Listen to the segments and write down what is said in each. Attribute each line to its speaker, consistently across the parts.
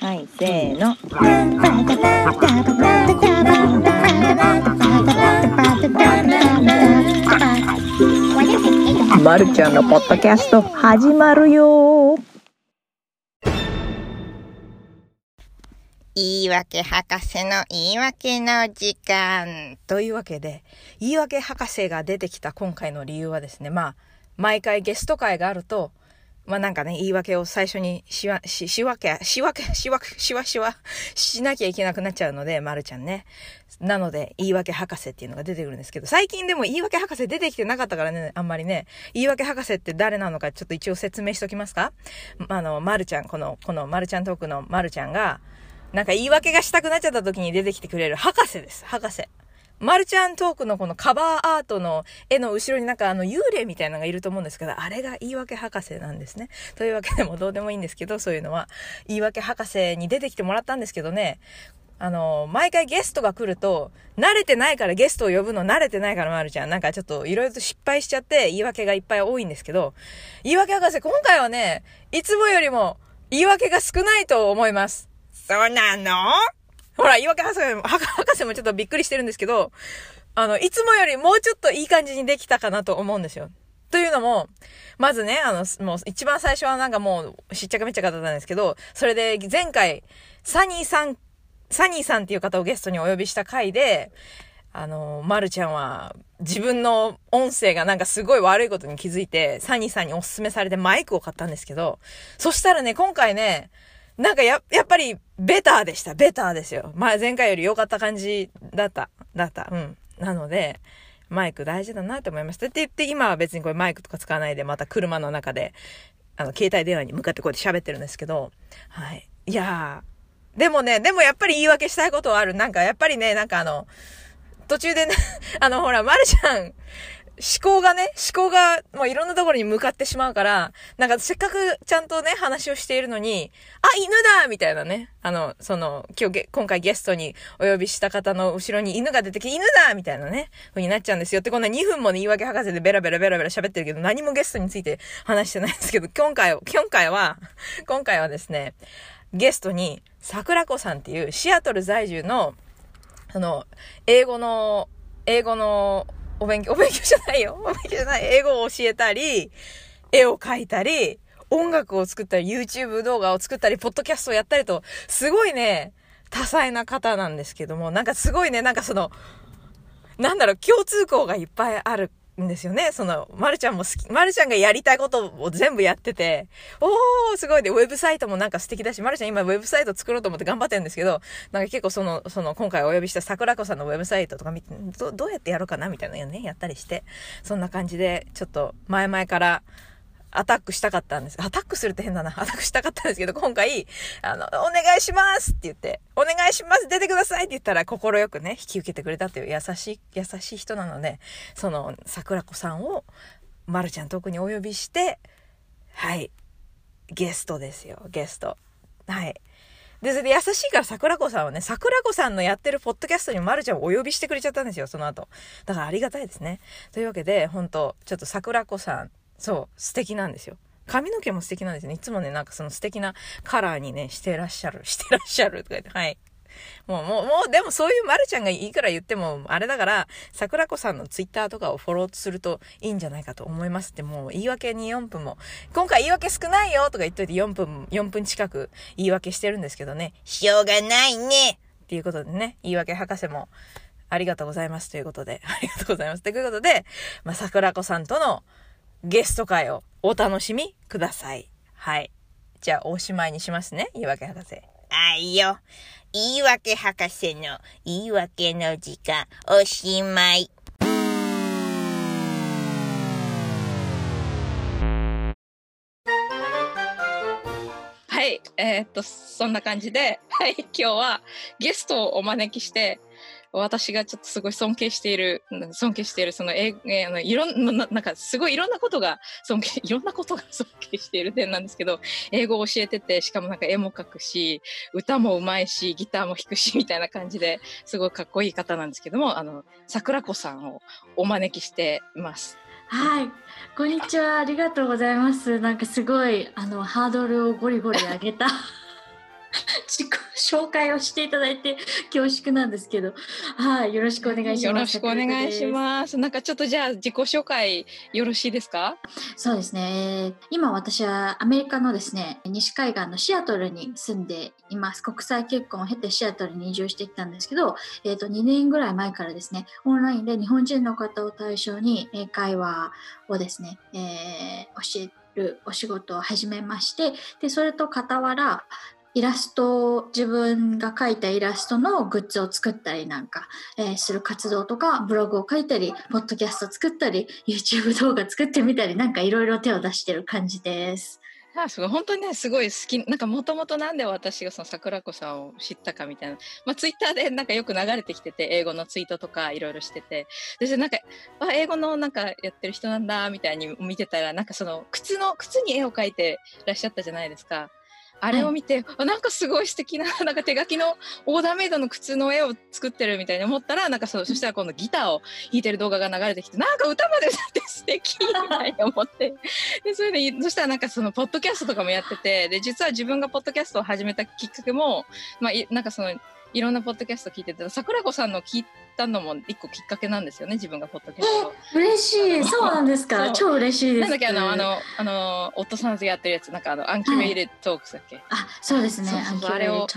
Speaker 1: はい、せーの。まるちゃんのポッドキャスト始まるよ
Speaker 2: 言い訳博士の言い訳の時間。
Speaker 3: というわけで、言い訳博士が出てきた今回の理由はですね、まあ、毎回ゲスト会があると、まあなんかね、言い訳を最初にしわ、し、しわけ、しわけ、しわ、しわしわ、しなきゃいけなくなっちゃうので、まるちゃんね。なので、言い訳博士っていうのが出てくるんですけど、最近でも言い訳博士出てきてなかったからね、あんまりね、言い訳博士って誰なのかちょっと一応説明しときますか？あの、まるちゃん、この、このまるちゃんトークのまるちゃんが、なんか言い訳がしたくなっちゃった時に出てきてくれる博士です。博士。マルちゃんトークのこのカバーアートの絵の後ろになんかあの幽霊みたいなのがいると思うんですけど、あれが言い訳博士なんですね。というわけでもどうでもいいんですけど、そういうのは。言い訳博士に出てきてもらったんですけどね、あの、毎回ゲストが来ると、慣れてないからゲストを呼ぶの慣れてないからまるちゃん。なんかちょっといろいろと失敗しちゃって言い訳がいっぱい多いんですけど、言い訳博士今回はね、いつもよりも言い訳が少ないと思います。
Speaker 2: そうなの？
Speaker 3: ほら、言い訳博士も、博士もちょっとびっくりしてるんですけど、あの、いつもよりもうちょっといい感じにできたかなと思うんですよ。というのも、まずね、あの、もう一番最初はなんかもう、しっちゃかめっちゃかだったんですけど、それで前回、サニーさん、サニーさんっていう方をゲストにお呼びした回で、あの、まるちゃんは自分の音声がなんかすごい悪いことに気づいて、サニーさんにおすすめされてマイクを買ったんですけど、そしたらね、今回ね、なんかや、やっぱり、ベターでした。ベターですよ。まあ、前回より良かった感じだった。だった。うん。なので、マイク大事だなって思いました。って言って、今は別にこれマイクとか使わないで、また車の中で、あの、携帯電話に向かってこうやって喋ってるんですけど、はい。いやー、でもね、でもやっぱり言い訳したいことはある。なんか、やっぱりね、なんかあの、途中でね、あの、ほら、まるちゃん、思考がね、思考がもういろんなところに向かってしまうから、なんかせっかくちゃんとね、話をしているのに、あ、犬だみたいなね。あの、その、今日、今回ゲストにお呼びした方の後ろに犬が出てきて、犬だみたいなね、風になっちゃうんですよ。ってこんな2分もね、言い訳博士でベラベラベラベラ喋ってるけど、何もゲストについて話してないんですけど、今回、今回は、今回はですね、ゲストに、桜子さんっていうシアトル在住の、あの、英語の、英語の、お勉強、お勉強じゃないよ。お勉強じゃない。英語を教えたり、絵を描いたり、音楽を作ったり、YouTube 動画を作ったり、ポッドキャストをやったりと、すごいね、多彩な方なんですけども、なんかすごいね、なんかその、なんだろう、共通項がいっぱいあるんですよね。その、まるちゃんも好き、まるちゃんがやりたいことを全部やってて、おー、すごいで、ウェブサイトもなんか素敵だし、まるちゃん今ウェブサイト作ろうと思って頑張ってるんですけど、なんか結構その、その、今回お呼びした桜子さんのウェブサイトとか見て、どどうやってやろうかなみたいなのね、やったりして、そんな感じで、ちょっと前々から、アタックしたかったんです。アタックするって変だな。アタックしたかったんですけど、今回、あの、お願いしますって言って、お願いします出てくださいって言ったら、快くね、引き受けてくれたという優しい、優しい人なので、その、桜子さんを、まるちゃん特にお呼びして、はい、ゲストですよ、ゲスト。はい。で、それで優しいから桜子さんはね、桜子さんのやってるポッドキャストにまるちゃんをお呼びしてくれちゃったんですよ、その後。だからありがたいですね。というわけで、本当ちょっと桜子さん、そう、素敵なんですよ。髪の毛も素敵なんですね。いつもね、なんかその素敵なカラーにね、してらっしゃる、してらっしゃるとか言って、はい。もう、もう、もう、でもそういうまるちゃんがいいから言っても、あれだから、桜子さんのツイッターとかをフォローするといいんじゃないかと思いますって、もう言い訳に4分も、今回言い訳少ないよとか言っといて4分、4分近く言い訳してるんですけどね、
Speaker 2: しょうがないね。
Speaker 3: っていうことでね、言い訳博士も、ありがとうございますということで、ありがとうございますということで、まあ、桜子さんとのゲスト会をお楽しみください。はい。じゃあ、おしまいにしますね、言い訳博士。
Speaker 2: あいよ。言い訳博士の言い訳の時間、おしまい。
Speaker 4: はい、えーっと、そんな感じで、はい、今日はゲストをお招きして、私がちょっとすごい尊敬している、尊敬している、その、ええあのいろんな、なんかすごいいろんなことが尊敬、いろんなことが尊敬している点なんですけど、英語を教えてて、しかもなんか絵も描くし、歌もうまいし、ギターも弾くし、みたいな感じですごいかっこいい方なんですけども、あの、桜子さんをお招きしています。
Speaker 5: はい、こんにちは。ありがとうございます。なんかすごいあのハードルをゴリゴリ上げた 自己紹介をしていただいて恐縮なんですけど、はい、よろしくお願いします。
Speaker 3: よろしくお願いします。なんかちょっとじゃあ自己紹介よろしいですか？
Speaker 5: す。そうですね。えー今私はアメリカのですね西海岸のシアトルに住んでいます。国際結婚を経てシアトルに移住してきたんですけど、えっ、と2年ぐらい前からですね、オンラインで日本人の方を対象に英会話をですね、えー教えるお仕事を始めまして、でそれと傍らイラスト自分が描いたイラストのグッズを作ったりなんか、えーする活動とかブログを書いたりポッドキャスト作ったり YouTube 動画作ってみたりなんかいろいろ手を出してる感じです。
Speaker 3: あすごい本当にねすごい好きなんかもともとなんで私がその桜子さんを知ったかみたいな、まあ、ツイッターでなんかよく流れてきてて英語のツイートとかいろいろしててでなんかあ英語のなんかやってる人なんだみたいに見てたらなんかその靴の靴に絵を描いてらっしゃったじゃないですか。あれを見て、あなんかすごい素敵な なんか手書きのオーダーメイドの靴の絵を作ってるみたいに思ったらなんかそうそしたら今度ギターを弾いてる動画が流れてきてなんか歌まで歌って素敵みたいに思って でそれでそしたらなんかそのポッドキャストとかもやっててで実は自分がポッドキャストを始めたきっかけも、まあ、いなんかそのいろんなポッドキャスト聞いてて桜子さんの聞いたのも一個きっかけなんですよね自分がポッドキャストを。
Speaker 5: 嬉しい、そうなんですか？超嬉しいです。
Speaker 3: なんだっけあのあのあの夫さんとやってるやつなんかあの Uncurated Talks だっけ、
Speaker 5: あそうですね。
Speaker 3: あれを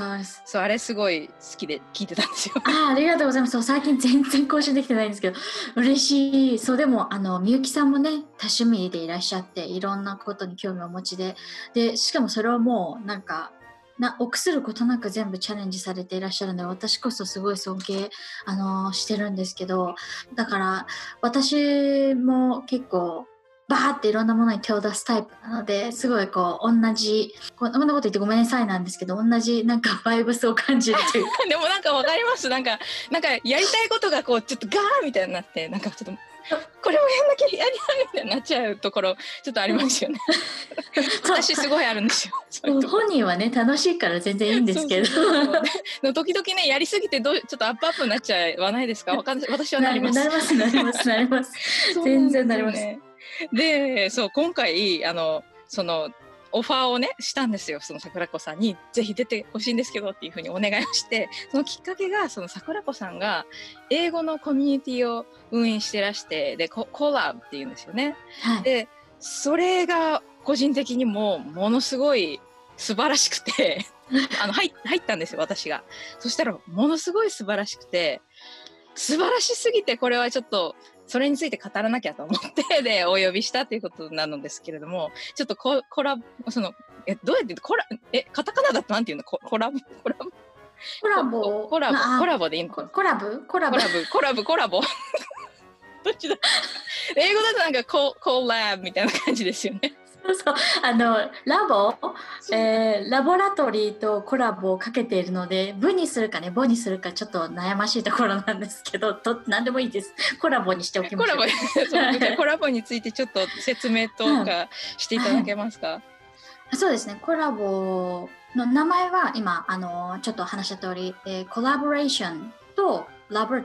Speaker 3: そうあれすごい好きで聞いてたんですよ。
Speaker 5: あありがとうございます。そう最近全然更新できてないんですけど、嬉しい。そうでもあのみゆきさんもね多趣味でいらっしゃって、いろんなことに興味をお持ちで、でしかもそれをもうなんか。な臆することなく全部チャレンジされていらっしゃるので私こそすごい尊敬、あのしてるんですけどだから私も結構バーっていろんなものに手を出すタイプなのですごいこう同じこんなこと言ってごめんなさいなんですけど同じなんかバイブスを感じるというか。
Speaker 3: でもなんかわかります。なんかなんかやりたいことがこうちょっとガーみたいになってなんかちょっとこれをやんなきゃやりたいみたいになっちゃうところちょっとありますよね。私すごいあるんですよ。
Speaker 5: 本人はね楽しいから全然いいんですけど。
Speaker 3: そうそうそう。でも時々ねやりすぎてどうちょっとアップアップになっちゃわないですかわかん私はなります。
Speaker 5: なりますなりますなります全然なります。
Speaker 3: でねでそう今回あのそのオファーをねしたんですよその桜子さんにぜひ出てほしいんですけどっていうふうにお願いをしてそのきっかけがその桜子さんが英語のコミュニティを運営してらしてでココラボっていうんですよね。
Speaker 5: はい
Speaker 3: でそれが個人的にもものすごい素晴らしくて あの入入ったんですよ私が。そしたらものすごい素晴らしくて素晴らしすぎてこれはちょっとそれについて語らなきゃと思って でお呼びしたということなのですけれどもちょっとココラボそのえどうやってコラえカタカナだとなんていうの？ココラボ？コラボ？
Speaker 5: コラボ？
Speaker 3: コラボ？
Speaker 5: あ
Speaker 3: コラボでいいのか
Speaker 5: ココラボコラボ
Speaker 3: コラボコラボコラボ？どっちだ？英語だとなんかココラボみたいな感じですよね。
Speaker 5: そうあのラボ、えーラボラトリーとコラボをかけているので部にするかねボにするかちょっと悩ましいところなんですけどと何でもいいです。コラボにしておきましょう。
Speaker 3: コラボについてちょっと説明とかしていただけますか？
Speaker 5: そうですね。コラボの名前は今あのちょっと話した通り、えーコラボレーションとラボ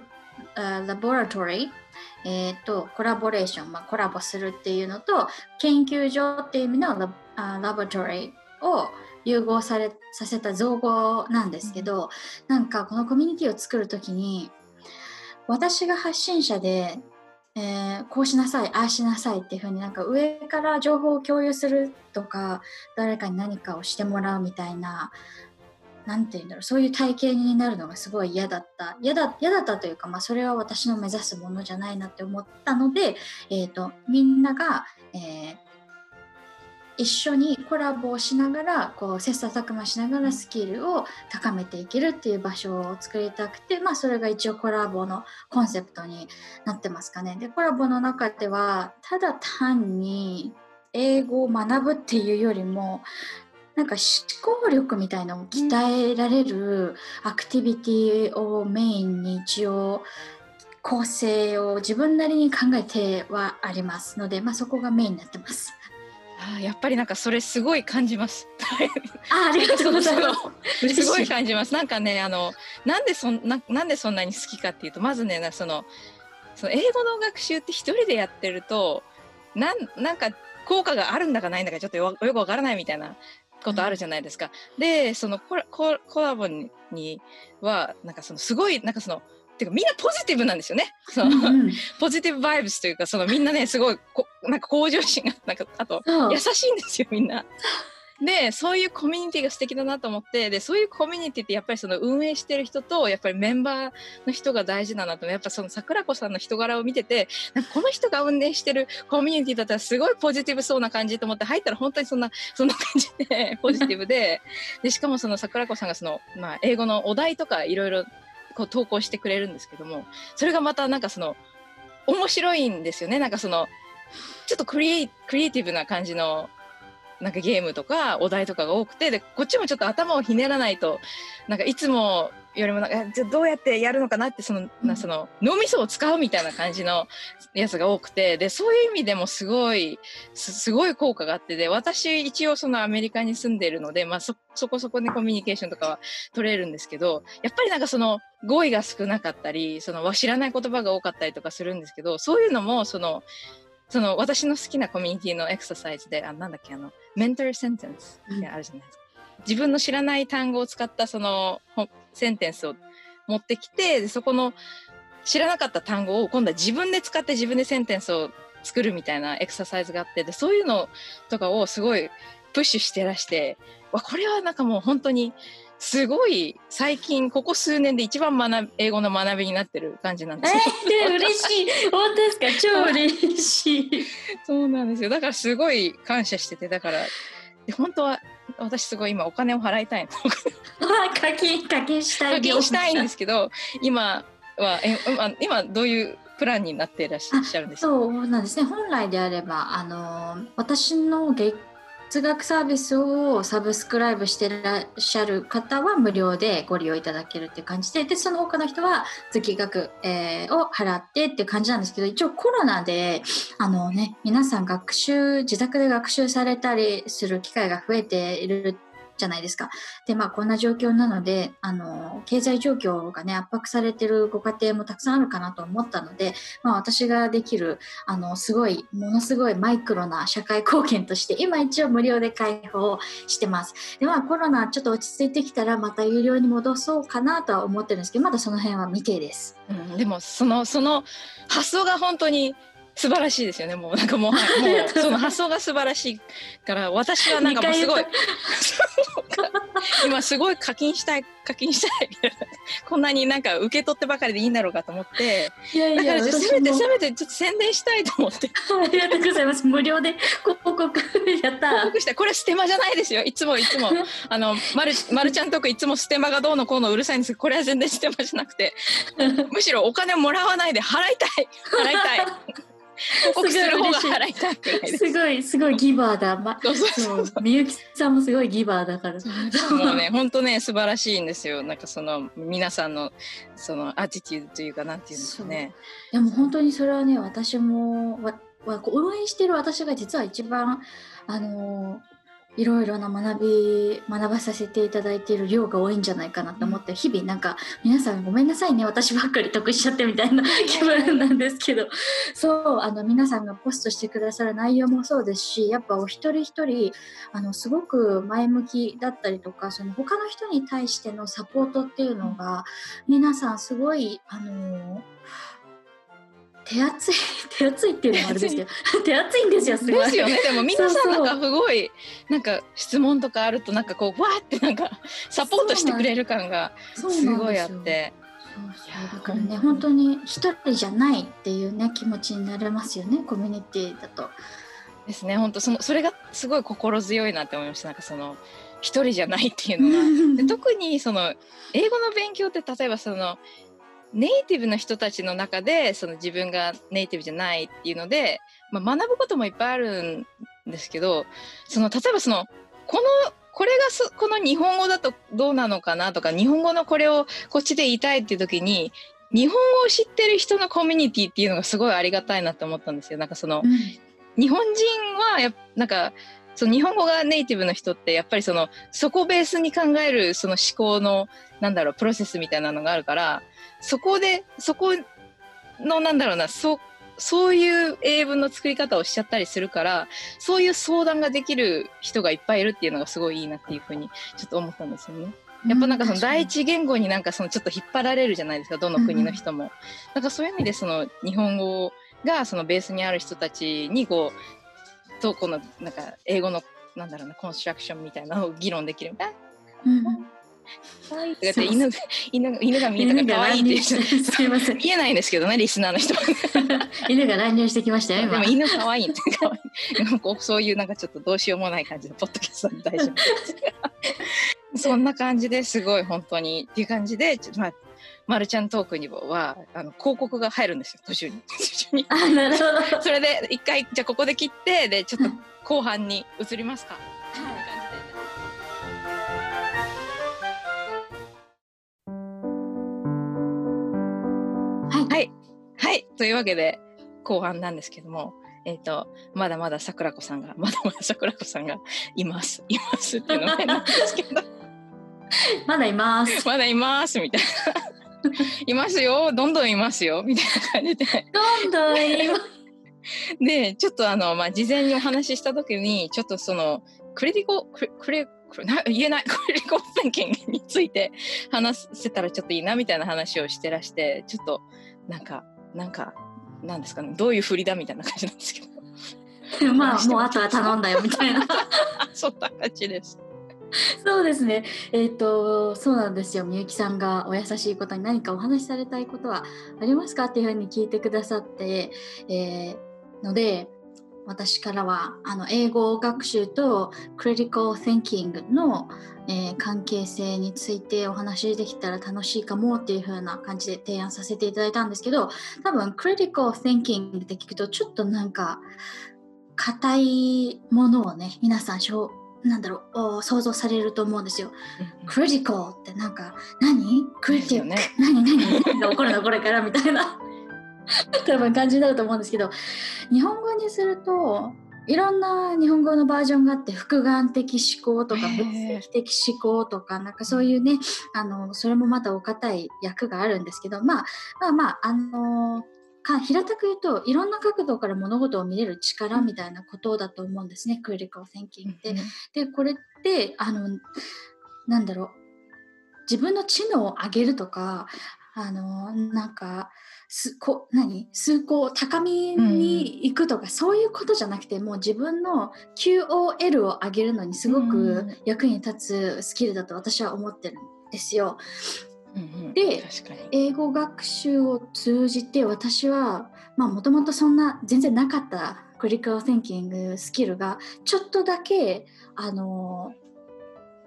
Speaker 5: あラボラトリーえー、とコラボレーション、まあ、コラボするっていうのと研究所っていう意味のラあラボトリーを融合されさせた造語なんですけど、なんかこのコミュニティを作るときに私が発信者で、えーこうしなさいああしなさいっていうふうになんか上から情報を共有するとか誰かに何かをしてもらうみたいななんていうんだろうそういう体系になるのがすごい嫌だった嫌だ嫌だったというか、まあ、それは私の目指すものじゃないなって思ったので、えー、とみんなが、えー一緒にコラボをしながらこう切磋琢磨しながらスキルを高めていけるっていう場所を作りたくて、まあ、それが一応コラボのコンセプトになってますかね。でコラボの中ではただ単に英語を学ぶっていうよりもなんか思考力みたいなのを鍛えられるアクティビティをメインに一応構成を自分なりに考えてはありますので、まあ、そこがメインになってます。
Speaker 3: あーやっぱりなんかそれすごい感じます。
Speaker 5: あありがとうございます。
Speaker 3: すごい感じます。なんかね、あの、なんでそんな、なんでそんなに好きかっていうと、まずね、なその、その英語の学習って一人でやってると、なん、なんか効果があるんだかないんだかちょっとよよくわからないみたいなことあるじゃないですか。で、そのコラココラボにには、なんかそのすごい、なんかその、てかみんなポジティブなんですよね。その、
Speaker 5: うんうん
Speaker 3: ポジティブバイブスというか、そのみんなね、すごいこ、なんか向上心が、なんか、あと、優しいんですよ、みんな。で、そういうコミュニティが素敵だなと思って、で、そういうコミュニティってやっぱりその運営してる人と、やっぱりメンバーの人が大事だなと、やっぱその桜子さんの人柄を見てて、なんかこの人が運営してるコミュニティだったらすごいポジティブそうな感じと思って入ったら本当にそんな、そんな感じで、ポジティブで、で、しかもその桜子さんがその、まあ、英語のお題とかいろいろこう投稿してくれるんですけども、それがまたなんかその、面白いんですよね。なんかその、ちょっとクリエイティブな感じの、なんかゲームとかお題とかが多くて、で、こっちもちょっと頭をひねらないと、なんかいつもよりもなんか、えじゃあどうやってやるのかなって、その、なその、脳みそを使うみたいな感じのやつが多くて、で、そういう意味でもすごい、すすごい効果があって、で、私一応そのアメリカに住んでいるので、まあそ、そこそこねコミュニケーションとかは取れるんですけど、やっぱりなんかその語彙が少なかったり、その知らない言葉が多かったりとかするんですけど、そういうのもその、その私の好きなコミュニティのエクササイズで、あ、なんだっけ、あの、メンタルセンテンスってあるじゃないですか。自分の知らない単語を使ったそのほセンテンスを持ってきて、でそこの知らなかった単語を今度は自分で使って自分でセンテンスを作るみたいなエクササイズがあって、で、そういうのとかをすごいプッシュしてらして、わ、これはなんかもう本当にすごい最近ここ数年で一番学び英語の学びになってる感じなんですよ。
Speaker 5: えー、嬉しい。本当ですか？超嬉しい。
Speaker 3: そうなんですよ。だからすごい感謝してて、だから、で本当は私すごい今お金を払いたいの。
Speaker 5: 課金、課金したい。
Speaker 3: 課金したいんですけど、今は、え今今どういうプランになっていらっしゃるんですか？
Speaker 5: そうなんですね。本来であれば、あの、私の月学サービスをサブスクライブしてらっしゃる方は無料でご利用いただけるっていう感じで、で、その他の人は月額、えーを払ってって感じなんですけど、一応コロナで、あのね、皆さん学習、自宅で学習されたりする機会が増えているじゃないですか。で、まあ、こんな状況なので、あの、経済状況がね、圧迫されてるご家庭もたくさんあるかなと思ったので、まあ、私ができる、あの、すごい、ものすごいマイクロな社会貢献として、今一応無料で開放してます。で、まあ、コロナちょっと落ち着いてきたら、また有料に戻そうかなとは思ってるんですけど、まだその辺は未定です。
Speaker 3: うん、でもそのその発想が本当に素晴らしいですよね。もうなんかもう、はい、もうその発想が素晴らしいから、私はなんかもうすごい
Speaker 5: 二、
Speaker 3: 今すごい課金したい、課金したい。こんなになんか受け取ってばかりでいいんだろうかと思って、
Speaker 5: いや
Speaker 3: だからせめてせめてちょっと宣伝したいと思って、
Speaker 5: ありがとうございます。無料で広告やった
Speaker 3: 報告して、これステマじゃないですよ。いつもいつも。あの、まる、まるちゃんとこいつもステマがどうのこうのうるさいんですけど、これは全然ステマじゃなくて、むしろお金をもらわないで払いたい払いたい 報告する方が払いたいす。
Speaker 5: すごい、すごいギバーだ。ま、
Speaker 3: そう
Speaker 5: みゆきさんもすごいギバーだから。
Speaker 3: もうね、本当ね、素晴らしいんですよ。なんかその、皆さんの、その、アティテュードというか、なんていうんですかね。
Speaker 5: でも本当にそれはね、私も、わ応援してる私が実は一番、あのいろいろな学び、学ばさせていただいている量が多いんじゃないかなと思って、日々なんか、皆さんごめんなさいね、私ばっかり得しちゃってみたいな 気分なんですけど、そう、あの、皆さんがポストしてくださる内容もそうですし、やっぱお一人一人、あの、すごく前向きだったりとか、その他の人に対してのサポートっていうのが、皆さんすごい、あの手厚い、手厚いっていうのもあれですけど、手厚いんですよ、すごい。
Speaker 3: ですよね。でも皆さ
Speaker 5: そうそう
Speaker 3: んなんかすごい、なんか質問とかあると、なんかこう、わーってなんか、サポートしてくれる感がすごいあって。
Speaker 5: そうそうだからね、本当に一人じゃないっていうね、気持ちになれますよね、コミュニティだと。
Speaker 3: ですね。本当その、それがすごい心強いなって思いました。なんかその、一人じゃないっていうのが。で 特にその英語の勉強って例えばそのネイティブの人たちの中でその自分がネイティブじゃないっていうので、まあ、学ぶこともいっぱいあるんですけどその例えばそのこのこれがそこの日本語だとどうなのかなとか日本語のこれをこっちで言いたいっていう時に日本語を知ってる人のコミュニティっていうのがすごいありがたいなって思ったんですよ。なんかその日本人はやっなんかその日本語がネイティブの人ってやっぱりそのそこをベースに考えるその思考のなんだろうプロセスみたいなのがあるからそこでそこのなんだろうなそそういう英文の作り方をしちゃったりするから、そういう相談ができる人がいっぱいいるっていうのがすごいいいなっていうふうにちょっと思ったんですよね。やっぱなんかその第一言語になんかそのちょっと引っ張られるじゃないですか、どの国の人も。なんかそういう意味でその日本語がそのベースにある人たちにこう、とこのなんか英語のなんだろうな、コンストラクションみたいなのを議論できる。あ
Speaker 5: うんうん
Speaker 3: 可愛いって言って犬が犬が犬が見えたから可愛いって言って
Speaker 5: すいません。
Speaker 3: 見えないんですけどね、リスナーの人は。
Speaker 5: 犬が乱入してきましたよ、今
Speaker 3: でも。犬可愛いって。なんかそういうなんかちょっとどうしようもない感じのポッドキャストで大丈夫です。そんな感じですごい本当にっていう感じで、ちょまあ、まるちゃんトークにはあの広告が入るんですよ、途中に。途中に。
Speaker 5: あ、なるほど。
Speaker 3: それで一回、じゃあここで切って、で、ちょっと後半に移りますか。
Speaker 5: はい。
Speaker 3: というわけで、後半なんですけども、えっ、と、まだまだ桜子さんが、まだまだ桜子さんがいます。いますっていうのなんですけど、
Speaker 5: まだいます。
Speaker 3: まだいますみたいな。いますよ。どんどんいますよ。みたいな感じで。
Speaker 5: どんどんいます。
Speaker 3: で、ちょっとあの、まあ、事前にお話ししたときに、ちょっとその、クレディコ、クレ、クレ、な言えない、クレディコセンキングについて話せたらちょっといいな、みたいな話をしてらして、ちょっと、なんか、なんか、なんですかね、どういう振りだみたいな感じなんですけど。
Speaker 5: まあ、もうあとは頼んだよ、みたいな。
Speaker 3: そんな感じです。
Speaker 5: そうですね。えっ、と、そうなんですよ。みゆきさんがお優しいことに何かお話しされたいことはありますかっていうふうに聞いてくださって、えーので、私からは、あの、英語学習とクリティカル thinking の、えー関係性についてお話しできたら楽しいかもっていう風な感じで提案させていただいたんですけど、多分、クリティカル thinking って聞くと、ちょっとなんか、硬いものをね、皆さんしょう、なんだろう、お想像されると思うんですよ。クリティカルってなんか、何？クリティカル、
Speaker 3: ですよね。
Speaker 5: 何？何？何が起こるの？これから？みたいな 多分感じになると思うんですけど日本語にするといろんな日本語のバージョンがあって複眼的思考とか分析的思考とかなんかそういうねあのそれもまたお堅い役があるんですけどまあまあまああのか平たく言うといろんな角度から物事を見れる力みたいなことだと思うんですね、クリティカル・テンキングって。でこれってあのなんだろう自分の知能を上げるとかあのなんかすこ何数個高みに行くとか、そういうことじゃなくてもう自分の QOL を上げるのにすご
Speaker 3: う
Speaker 5: く
Speaker 3: ん
Speaker 5: 役に立つスキルだと私は思ってるんですよ。
Speaker 3: うんうん
Speaker 5: で。英語学習を通じて私はもともとそんな全然なかったクリティカル・テンキングスキルがちょっとだけあの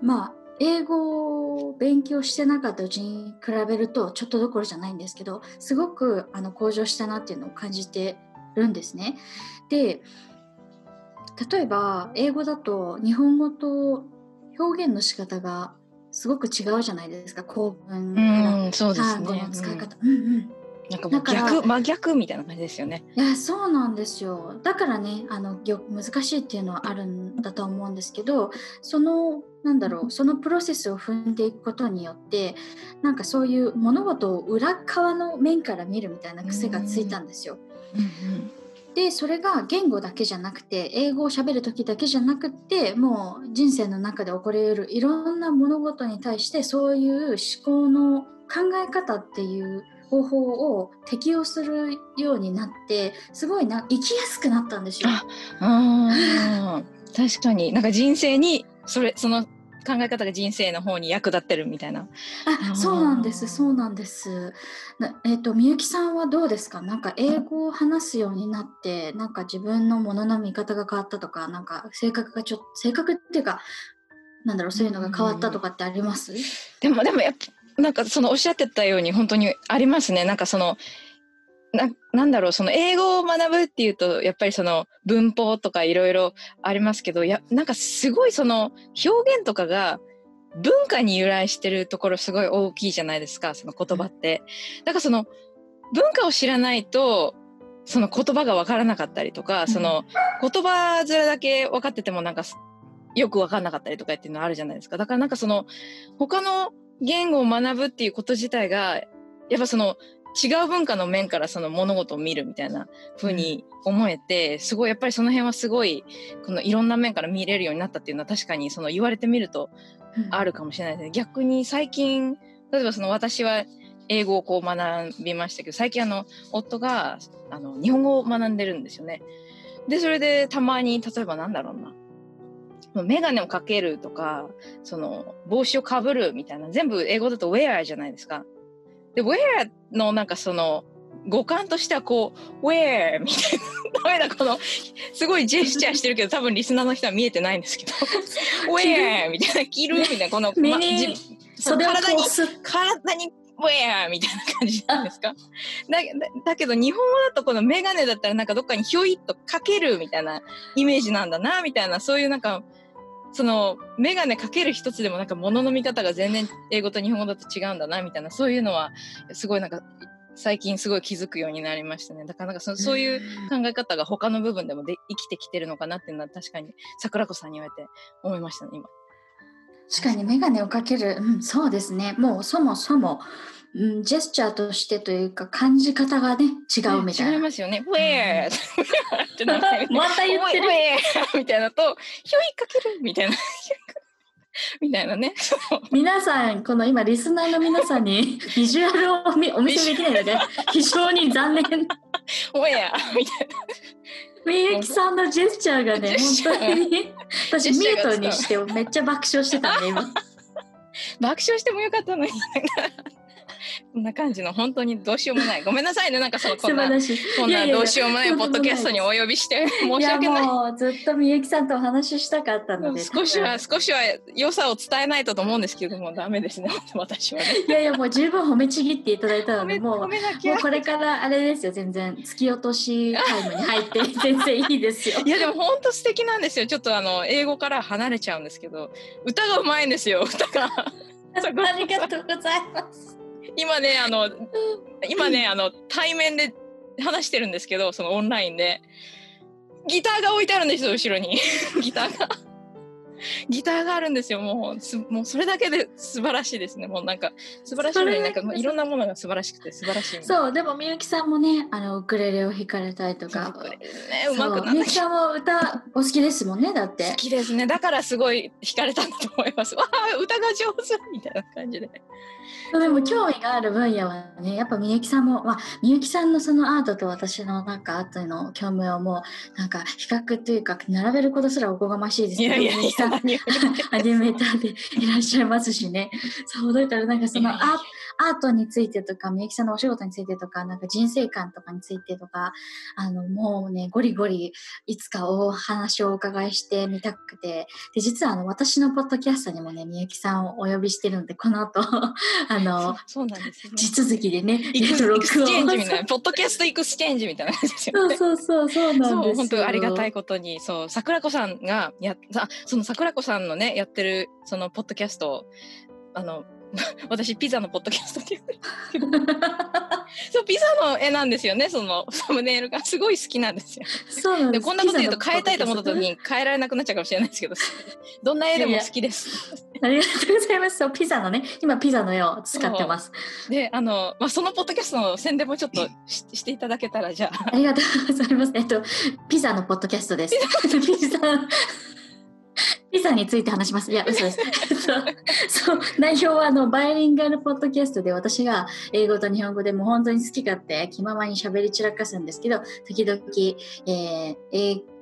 Speaker 5: まあ英語を勉強してなかったうちに比べるとちょっとどころじゃないんですけどすごくあの向上したなっていうのを感じてるんですね。で例えば英語だと日本語と表現の仕方がすごく違うじゃないですか構文から単語
Speaker 3: ね。
Speaker 5: の使い方。うんうん
Speaker 3: なんかもう
Speaker 5: だから
Speaker 3: 逆、真逆みたいな感じですよね。
Speaker 5: いやそうなんですよだからねあのよ難しいっていうのはあるんだと思うんですけどそのなんだろうそのプロセスを踏んでいくことによってなんかそういう物事を裏側の面から見るみたいな癖がついたんですよ。でそれが言語だけじゃなくて英語を喋る時だけじゃなくてもう人生の中で起こりうるいろんな物事に対してそういう思考の考え方っていう方法を適用するようになってすごいな生きやすくなったんですよ。
Speaker 3: ああ、確かに。なんか人生に、それ、その考え方が人生の方に役立ってるみたいな。あ
Speaker 5: そうなんですそうなんです。なえっ、とみゆきさんはどうですか？なんか英語を話すようになってなんか自分のものの見方が変わったとかなんか性格がちょっと性格っていうかなんだろうそういうのが変わったとかってあります？
Speaker 3: でも、でもやっぱ、なんかそのおっしゃってたように本当にありますね。なんかその、ななんだろう、その英語を学ぶっていうと、やっぱりその文法とかいろいろありますけど、や、なんかすごいその表現とかが文化に由来してるところすごい大きいじゃないですか、その言葉って。だからその文化を知らないと、その言葉がわからなかったりとか、その言葉面だけ分かっててもなんかよくわかんなかったりとかっていうのあるじゃないですか。だからなんかその他の言語を学ぶっていうこと自体が、やっぱその違う文化の面からその物事を見るみたいな風に思えて、すごいやっぱりその辺はすごいこのいろんな面から見れるようになったっていうのは確かにその言われてみるとあるかもしれないですね。逆に最近例えばその私は英語をこう学びましたけど最近あの夫があの日本語を学んでるんですよね。でそれでたまに例えばなんだろうなメガネをかけるとか、その帽子をかぶるみたいな、全部英語だと wear じゃないですか。で、wear のなんかその語感としてはこう、wear みたいな、ダメだ、この、すごいジェスチャーしてるけど、多分リスナーの人は見えてないんですけど、wear みたいな、着るみたいな、この、ま、じ体に。体に wear みたいな感じなんですかだだだけど日本語だとこのメガネだったらなんかどっかにひょいっとかけるみたいなイメージなんだなみたいなそういうなんかそのメガネかける一つでもなんか物の見方が全然英語と日本語だと違うんだなみたいなそういうのはすごいなんか最近すごい気づくようになりましたねだからなんかそそういう考え方が他の部分でもで生きてきてるのかなっていうのは確かに桜子さんに言われて思いましたね今。
Speaker 5: 確かにメガネをかける、うん、そうですね。もうそもそも、うん、ジェスチャーとしてというか感じ方がね、違うみたいな。
Speaker 3: 違いますよね。where ってなって
Speaker 5: また言ってる
Speaker 3: where みたいなと、ひょいかけるみたいな。みたいなね。
Speaker 5: 皆さん、この今、リスナーの皆さんにビジュアルをお見お見せできないので、非常に残念。
Speaker 3: where みたいな。
Speaker 5: みゆきさんのジェスチャーがね、本当に、私、ミュートにしてめっちゃ爆笑してたね、今。
Speaker 3: 爆笑してもよかったのに。こんな感じの本当にどうしようもない。ごめんなさいね。なんかそのこんな。こんないどうしようもないポッドキャストにお呼びして申し訳ない。
Speaker 5: もうずっとみゆきさんとお話ししたかったので。
Speaker 3: 少しは少しは良さを伝えないとと思うんですけどもダメですね。私はね。
Speaker 5: いやいや、もう十分褒めちぎっていただいたので、もう、もうこれからあれですよ、全然、突き落としタイムに入って、全然いいですよ。
Speaker 3: いやでも本当素敵なんですよ。ちょっとあの英語から離れちゃうんですけど、歌がうまいんですよ。歌が。
Speaker 5: ありがとうございます。
Speaker 3: 今ねあの今ねあの対面で話してるんですけど、そのオンラインで。ギターが置いてあるんですよ後ろに。ギターが。ギターがあるんですよ。もうすもうそれだけで素晴らしいですね。もうなんか素晴らしいのになんかいろんなものが素晴らしくて素晴らしい。う。
Speaker 5: そう、でもみゆきさんもね、あの、ウクレレを弾かれたりとか。
Speaker 3: ねうまく
Speaker 5: みゆきさんも歌お好きですもんね、だって
Speaker 3: 好。きですね。だからすごい惹かれたんだと思います。わあ歌が上手みたいな感じで。
Speaker 5: でも興味がある分野はね、やっぱみゆきさんも、まあ、みゆきさんのそのアートと私のなんかアートへの興味はもう、なんか比較というか、並べることすらおこがましいですけど、
Speaker 3: いやいやいや、何を言って
Speaker 5: アニメーターでいらっしゃいますしね。そう、だからなんかそのアートについてとか、みゆきさんのお仕事についてとか、なんか人生観とかについてとか、あの、もうね、ゴリゴリ、いつかお話をお伺いしてみたくて、で、実はあの、私のポッドキャストにもね、みゆきさんをお呼びしてるので、この後、あの、
Speaker 3: そうなんですよね。
Speaker 5: 地続きでね、
Speaker 3: エクス exchange みたい
Speaker 5: な。
Speaker 3: な、ポッドキャストエクスチェンジみたいな感じです
Speaker 5: そう
Speaker 3: よね。
Speaker 5: そうそう、そうなんですよ。
Speaker 3: そう、本当ありがたいことに、そう、桜子さんがや、あその桜子さんのね、やってる、その、ポッドキャストを、あの、私、ピザのポッドキャストって言うんですけど、そう、ピザの絵なんですよね、その、サムネイルが。すごい好きなんですよ。で、
Speaker 5: そうなんです。
Speaker 3: こんなこと言うと変えたいと思った時
Speaker 5: ピ
Speaker 3: に変えられなくなっちゃうかもしれないですけど、どんな絵でも好きです。
Speaker 5: ザのありがとうございます。そう、ピザのね、今ピザの絵を使ってます。
Speaker 3: で、あの、まあ、そのポッドキャストの宣伝もちょっとししていただけたら、じゃあ。
Speaker 5: ありがとうございます。えっと、ピザのポッドキャストです。ピザ、ピザについて話します。いや、嘘です。そう、そう内容はあの、バイリンガルポッドキャストで私が英語と日本語でもう本当に好き勝手気ままに喋り散らかすんですけど、時々、えー英語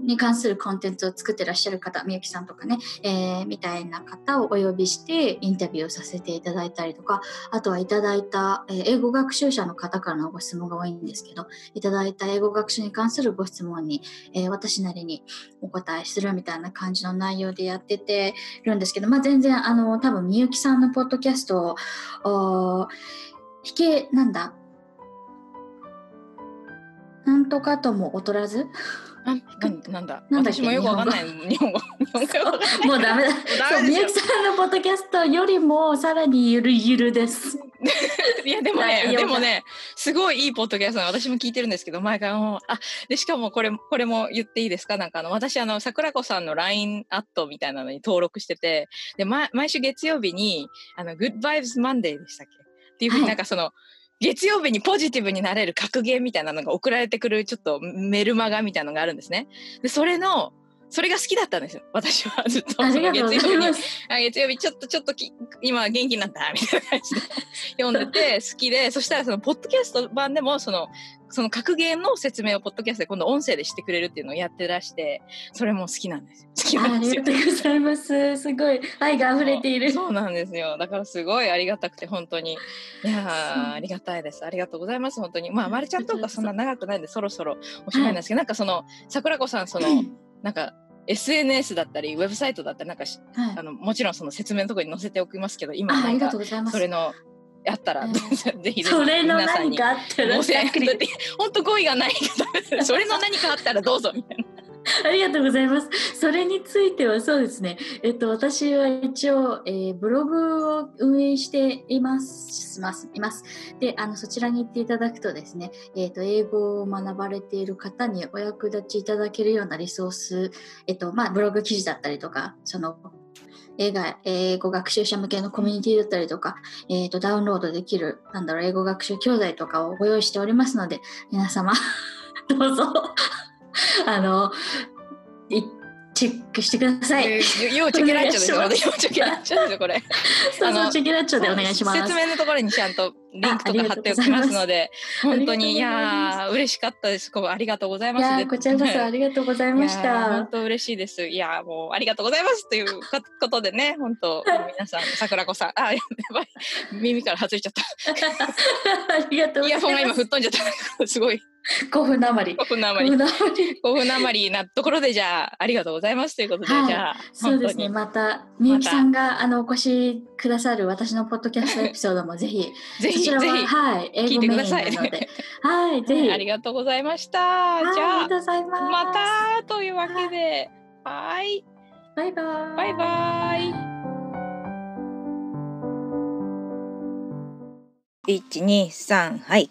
Speaker 5: に関するコンテンツを作ってらっしゃる方、みゆきさんとかね、えーみたいな方をお呼びしてインタビューをさせていただいたりとか、あとはいただいた、えー英語学習者の方からのご質問が多いんですけど、いただいた英語学習に関するご質問に、えー私なりにお答えするみたいな感じの内容でやっててるんですけど、まあ、全然あの多分みゆきさんのポッドキャストを引けなんだなんとかとも劣らず？
Speaker 3: なん。なんだ？
Speaker 5: なんだ
Speaker 3: 私もよくわかんない。日本語。
Speaker 5: もうダメだ。
Speaker 3: ダ
Speaker 5: そうみゆきさんのポッドキャストよりもさらにゆるゆるです。
Speaker 3: いや、でもね、でもね、すごいいいポッドキャスト私も聞いてるんですけど、前から。もう、あ、で、しかもこれ、これも言っていいですか？なんかあの、私あの、桜子さんの LINE アットみたいなのに登録してて、で、ま、毎週月曜日に、あの、Good Vibes Monday でしたっけ？っていうふうに
Speaker 5: はい。
Speaker 3: なんかその、月曜日にポジティブになれる格言みたいなのが送られてくるちょっとメルマガみたいなのがあるんですね。で、それの、それが好きだったんですよ。私はずっと。月曜日に。あ月曜日ちょっとちょっと今元気になったみたいな感じで読んでて好きでそしたらそのポッドキャスト版でもそのその格言の説明をポッドキャストで今度音声でしてくれるっていうのをやってらしてそれも好きなんですよ。好き
Speaker 5: あ
Speaker 3: なんですよ。
Speaker 5: りがとうございます。すごい愛が溢れている。
Speaker 3: そうなんですよ。だからすごいありがたくて本当に。いやありがたいです。ありがとうございます本当に。まあまるちゃんとかそんな長くないんでそろそろおしまいなんですけど、なんかその桜子さんそのなんか SNS だったりウェブサイトだったりなんかし
Speaker 5: はい。
Speaker 3: あのもちろんその説明のところに載せておきますけど今。それのあったら、
Speaker 5: うん
Speaker 3: ぜひ
Speaker 5: それの何かあったら
Speaker 3: 本当語彙がない それの何かあったらどうぞみたいな。
Speaker 5: ありがとうございます。それについてはそうですね。えっと、私は一応、えーブログを運営しています。ますいますで、あの、そちらに行っていただくとですね、えっと、英語を学ばれている方にお役立ちいただけるようなリソース、えっと、まあ、ブログ記事だったりとか、その、映画、英語学習者向けのコミュニティだったりとか、えっと、ダウンロードできる、なんだろう、英語学習教材とかをご用意しておりますので、皆様、どうぞ。あの、チェックしてください。
Speaker 3: 要チェケラッチョですよ。要チェケラッチョですよ、これ。
Speaker 5: そうそう、チェキラッチョでお願いします。
Speaker 3: 説明のところにちゃんとリンクとか貼っておきますすので、本当に、いやー、嬉しかったです。こうありがとうございます。
Speaker 5: こちらこそありがとうございまし
Speaker 3: いやー本
Speaker 5: た。
Speaker 3: 当嬉しいです。いやーもうありがとうございますというこことでね、本当皆さん、桜子さん、あ、やばい、耳から外れちゃった。
Speaker 5: ありがとうござい
Speaker 3: イヤホンが今。吹っ飛んじゃった。すごい。
Speaker 5: 5分なまり。
Speaker 3: 5分のあま
Speaker 5: 5
Speaker 3: り
Speaker 5: 分。なまり。
Speaker 3: 5分余りなところでじゃあありがとうございますということで、
Speaker 5: はい
Speaker 3: じゃあ
Speaker 5: そうですね。また、みゆきさんがあのお越しくださる私のポッドキャストエピソードもぜひ、
Speaker 3: ぜひぜひ
Speaker 5: はい、英
Speaker 3: 聞いてください
Speaker 5: ので、はい、ぜひ。
Speaker 3: ありがとうございました。
Speaker 5: はい
Speaker 3: じゃあ
Speaker 5: ありがとうございます。
Speaker 3: またというわけではい
Speaker 5: バイバイ。
Speaker 3: バイバイ。
Speaker 1: 一二三はい。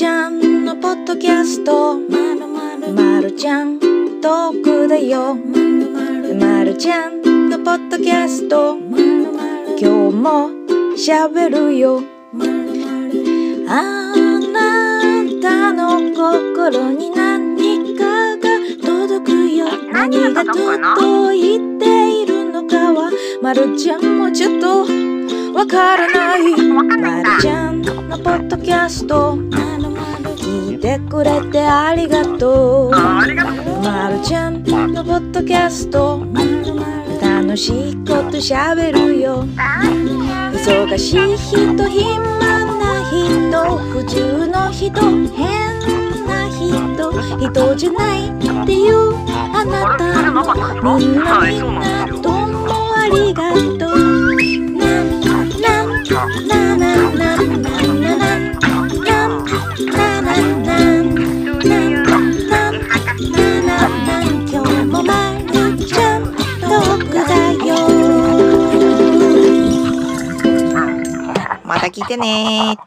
Speaker 1: ちゃんのポッドキャスト。まるまるまるちゃんトークだよ。まるまるまるちゃんのポッドキャスト。まるまる今日も喋るよ。まるまるあなたの心に何かが届くよ。何が届いているのかはまるちゃんもちょっとわからないまるちゃんのポッドキャストてくれてありがとう。まるちゃんのポッドキャスト。楽しいことしゃべるよ。忙しい人暇な人普通の人変な人人じゃないっていうあなた。みんなみんなどうもありがとう。なななななな。聞いてね